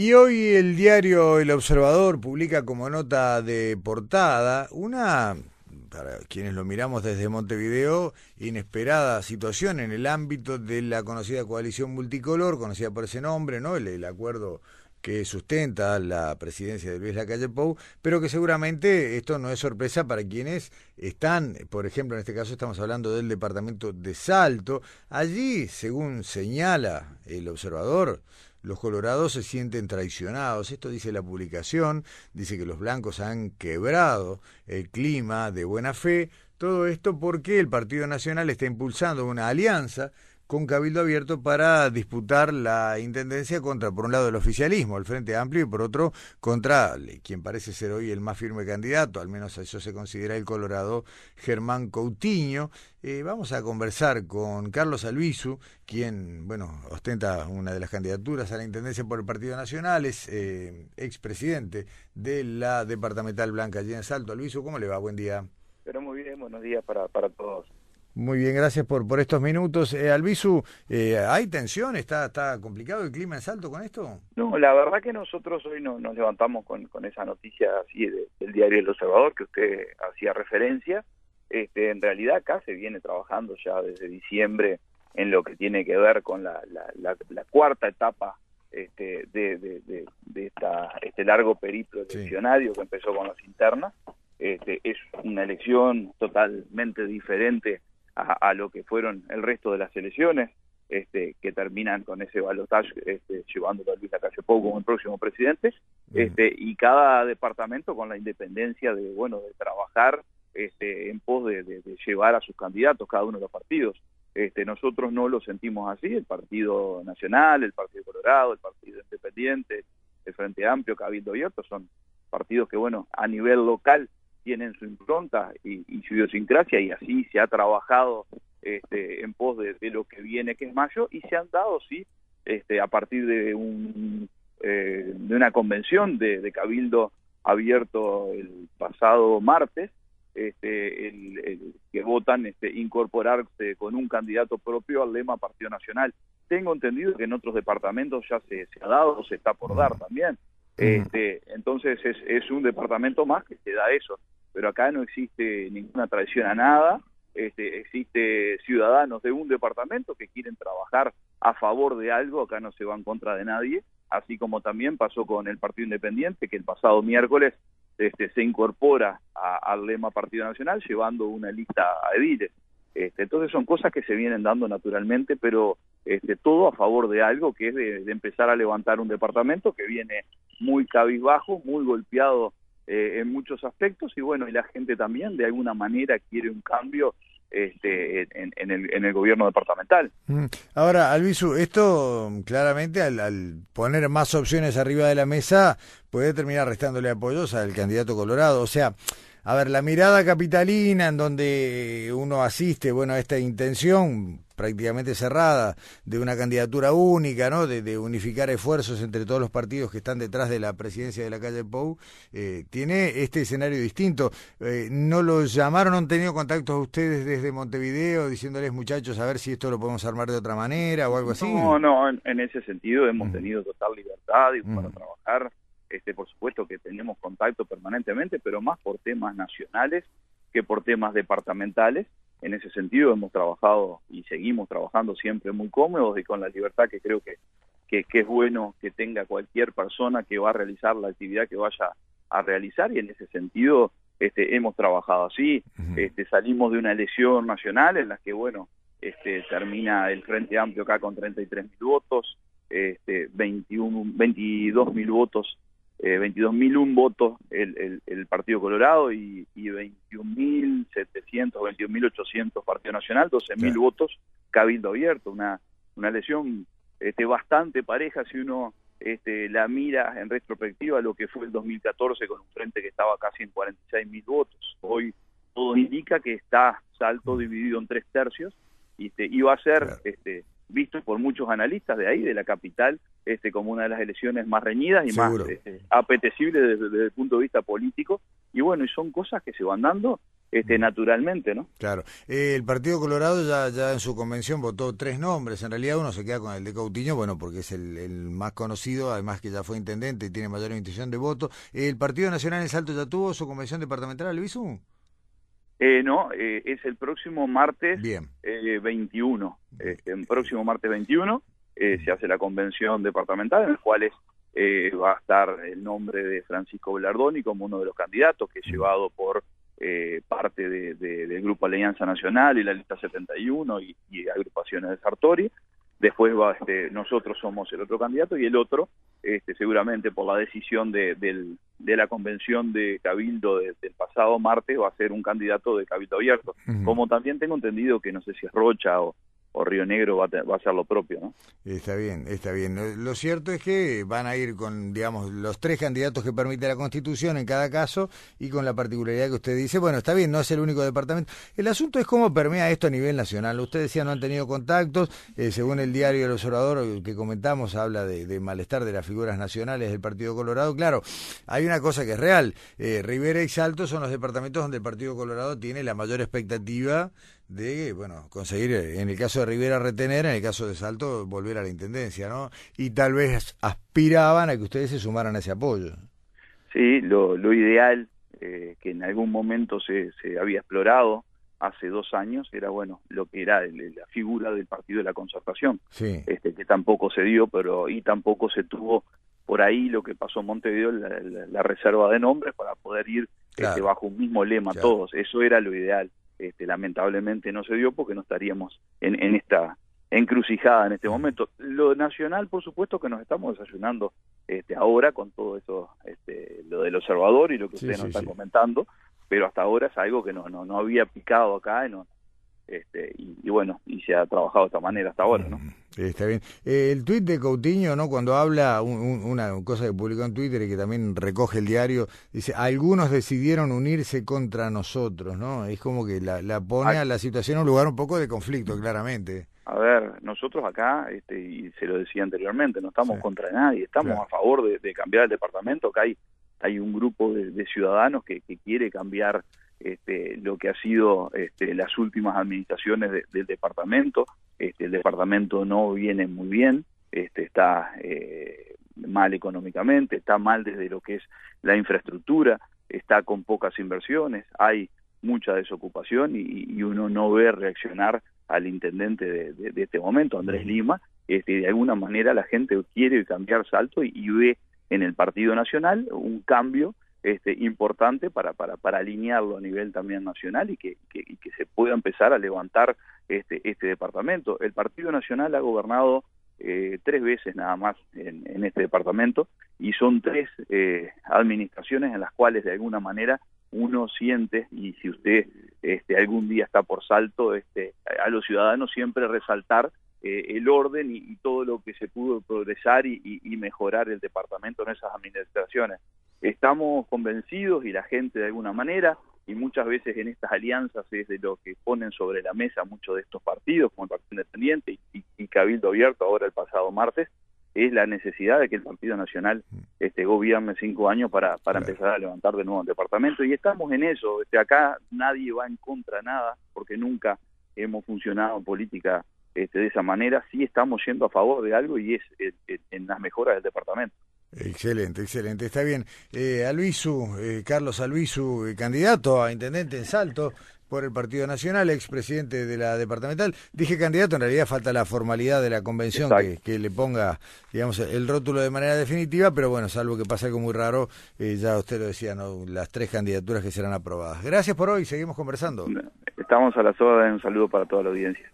Y hoy el diario El Observador publica como nota de portada una, para quienes lo miramos desde Montevideo, inesperada situación en el ámbito de la conocida coalición multicolor, conocida por ese nombre, ¿no? El, acuerdo que sustenta la presidencia de Luis Lacalle Pou, pero que seguramente esto no es sorpresa para quienes están, por ejemplo, en este caso estamos hablando del departamento de Salto. Allí, según señala el observador, los colorados se sienten traicionados. Esto dice la publicación, dice que los blancos han quebrado el clima de buena fe. Todo esto porque el Partido Nacional está impulsando una alianza con Cabildo Abierto para disputar la intendencia contra, por un lado, el oficialismo, el Frente Amplio, y por otro, contra quien parece ser hoy el más firme candidato, al menos eso se considera el Colorado, Germán Coutinho. Eh, vamos a conversar con Carlos Albizu, quien, bueno, ostenta una de las candidaturas a la intendencia por el Partido Nacional, es eh, expresidente de la departamental Blanca allí en Salto. Albizu, ¿cómo le va? Buen día. Pero muy bien, buenos días para, para todos. Muy bien, gracias por, por estos minutos. Eh, Albizu, eh, ¿hay tensión? ¿Está, ¿Está complicado el clima en Salto con esto? No, la verdad que nosotros hoy no, nos levantamos con, con esa noticia así del diario El Observador que usted hacía referencia. Este, en realidad acá se viene trabajando ya desde diciembre en lo que tiene que ver con la, la, la, cuarta etapa este, de, de, de, esta, este largo periplo eleccionario que empezó con las internas. Este, es una elección totalmente diferente a, lo que fueron el resto de las elecciones, este, que terminan con ese balotaje este, llevándolo a Luis Lacalle Pou como el próximo presidente, este, y cada departamento con la independencia de, bueno, de trabajar este, en pos de, llevar a sus candidatos, cada uno de los partidos. Este, nosotros no lo sentimos así, el Partido Nacional, el Partido Colorado, el Partido Independiente, el Frente Amplio, Cabildo Abierto, son partidos que, bueno, a nivel local tienen su impronta y, su idiosincrasia y así se ha trabajado este, en pos de, lo que viene que es mayo y se han dado sí este, a partir de un eh, de una convención de, cabildo abierto el pasado martes este, el, que votan este, incorporarse con un candidato propio al lema Partido Nacional. Tengo entendido que en otros departamentos ya se, se ha dado, se está por dar también. Este, entonces es, un departamento más que se da eso, pero acá no existe ninguna traición a nada, este, existe ciudadanos de un departamento que quieren trabajar a favor de algo, acá no se va en contra de nadie, así como también pasó con el Partido Independiente, que el pasado miércoles este, se incorpora al lema Partido Nacional llevando una lista a ediles. Este, entonces son cosas que se vienen dando naturalmente, pero este, todo a favor de algo que es de, empezar a levantar un departamento que viene muy cabizbajo, muy golpeado eh, en muchos aspectos y bueno, y la gente también de alguna manera quiere un cambio este, en, el, en el gobierno departamental. Mm. Ahora, Alvisu, esto claramente al, al, poner más opciones arriba de la mesa puede terminar restándole apoyos al candidato colorado, o sea a ver, la mirada capitalina en donde uno asiste, bueno, a esta intención prácticamente cerrada de una candidatura única, ¿no? De, unificar esfuerzos entre todos los partidos que están detrás de la presidencia de la calle Pou, eh, tiene este escenario distinto. Eh, ¿No los llamaron, han tenido contactos ustedes desde Montevideo diciéndoles muchachos a ver si esto lo podemos armar de otra manera o algo así? No, no, en, ese sentido hemos mm. tenido total libertad y para mm. trabajar este, por supuesto que tenemos contacto permanentemente, pero más por temas nacionales que por temas departamentales. En ese sentido hemos trabajado y seguimos trabajando siempre muy cómodos y con la libertad que creo que, que, es bueno que tenga cualquier persona que va a realizar la actividad que vaya a realizar y en ese sentido este, hemos trabajado así. este, salimos de una elección nacional en la que, bueno, este, termina el Frente Amplio acá con 33 mil votos, este, 21, 22 mil votos eh, 22.001 votos el, el, Partido Colorado y, y 21.700, 21.800 Partido Nacional, 12.000 votos Cabildo Abierto, una, una elección este, bastante pareja si uno este, la mira en retrospectiva lo que fue el 2014 con un frente que estaba casi en 46.000 votos. Hoy todo indica que está Salto dividido en tres tercios y, este, y va a ser este, visto por muchos analistas de ahí, de la capital, este, como una de las elecciones más reñidas y más este, apetecibles desde, el punto de vista político. Y bueno, y son cosas que se van dando este, naturalmente, ¿no? Claro. Eh, el Partido Colorado ya, ya en su convención votó tres nombres. En realidad uno se queda con el de Coutinho, bueno, porque es el, el más conocido, además que ya fue intendente y tiene mayor intención de voto. ¿El Partido Nacional en Salto ya tuvo su convención departamental, Luisu? Eh, no, eh, es el próximo martes Bien. Eh, 21. El próximo martes 21 eh, se hace la convención departamental en la cual eh, va a estar el nombre de Francisco Velardoni como uno de los candidatos que es llevado por eh, parte de, del Grupo Alianza Nacional y la lista 71 y, y agrupaciones de Sartori. Después va, este, nosotros somos el otro candidato y el otro, este, seguramente por la decisión de, del, de la convención de Cabildo del pasado martes, va a ser un candidato de Cabildo Abierto. Como también tengo entendido que no sé si es Rocha o, o Río Negro va a, va a lo propio, ¿no? Está bien, está bien. Lo cierto es que van a ir con, digamos, los tres candidatos que permite la Constitución en cada caso y con la particularidad que usted dice, bueno, está bien, no es el único departamento. El asunto es cómo permea esto a nivel nacional. Usted decía no han tenido contactos, eh, según el diario El Observador que comentamos, habla de, malestar de las figuras nacionales del Partido Colorado. Claro, hay una cosa que es real. Eh, Rivera y Salto son los departamentos donde el Partido Colorado tiene la mayor expectativa de, bueno, conseguir, en el caso de Rivera, retener, en el caso de Salto, volver a la Intendencia, ¿no? Y tal vez aspiraban a que ustedes se sumaran a ese apoyo. Sí, lo, lo ideal, eh, que en algún momento se, se había explorado hace dos años, era, bueno, lo que era la figura del Partido de la Concertación, sí. este, que tampoco se dio, pero y tampoco se tuvo por ahí lo que pasó en Montevideo, la, la, reserva de nombres para poder ir este, bajo un mismo lema todos, eso era lo ideal este, lamentablemente no se dio porque no estaríamos en, en esta encrucijada en este momento. Lo nacional, por supuesto, que nos estamos desayunando este, ahora con todo eso, este, lo del observador y lo que ustedes nos están comentando, pero hasta ahora es algo que no, no, no había picado acá y no, este, y, bueno, y se ha trabajado de esta manera hasta ahora, ¿no? Está bien. Eh, el tuit de Coutinho, ¿no? Cuando habla una cosa que publicó en Twitter y que también recoge el diario, dice, algunos decidieron unirse contra nosotros, ¿no? Es como que la, la pone a la situación en un lugar un poco de conflicto, claramente. A ver, nosotros acá, este, y se lo decía anteriormente, no estamos contra nadie, estamos a favor de, cambiar el departamento, que hay, hay un grupo de, ciudadanos que, que quiere cambiar este, lo que ha sido este, las últimas administraciones del departamento. Este, el departamento no viene muy bien, este, está eh, mal económicamente, está mal desde lo que es la infraestructura, está con pocas inversiones, hay mucha desocupación y, uno no ve reaccionar al intendente de, este momento, Andrés Lima, este, de alguna manera la gente quiere cambiar salto y ve en el Partido Nacional un cambio este, importante para, para, para alinearlo a nivel también nacional y que, que, que se pueda empezar a levantar este, este departamento. El Partido Nacional ha gobernado eh, tres veces nada más en, en, este departamento y son tres eh, administraciones en las cuales de alguna manera uno siente y si usted este, algún día está por salto este, a los ciudadanos siempre resaltar eh, el orden y, todo lo que se pudo progresar y mejorar el departamento en esas administraciones. Estamos convencidos y la gente de alguna manera, y muchas veces en estas alianzas es de lo que ponen sobre la mesa muchos de estos partidos, como el Partido Independiente y, Cabildo Abierto ahora el pasado martes, es la necesidad de que el Partido Nacional mm. este, gobierne cinco años para, para empezar a levantar de nuevo el departamento. Y estamos en eso. Este, acá nadie va en contra de nada, porque nunca hemos funcionado en política este, de esa manera. Sí estamos yendo a favor de algo y es en las mejoras del departamento. Excelente, excelente. Está bien. Eh, eh, Carlos Albizu, eh, candidato a intendente en Salto por el Partido Nacional, expresidente de la departamental. Dije candidato, en realidad falta la formalidad de la convención que, le ponga, digamos, el rótulo de manera definitiva, pero bueno, salvo que pase algo muy raro, eh, ya usted lo decía, ¿no? las tres candidaturas que serán aprobadas. Gracias por hoy, seguimos conversando. Estamos a las horas, un saludo para toda la audiencia.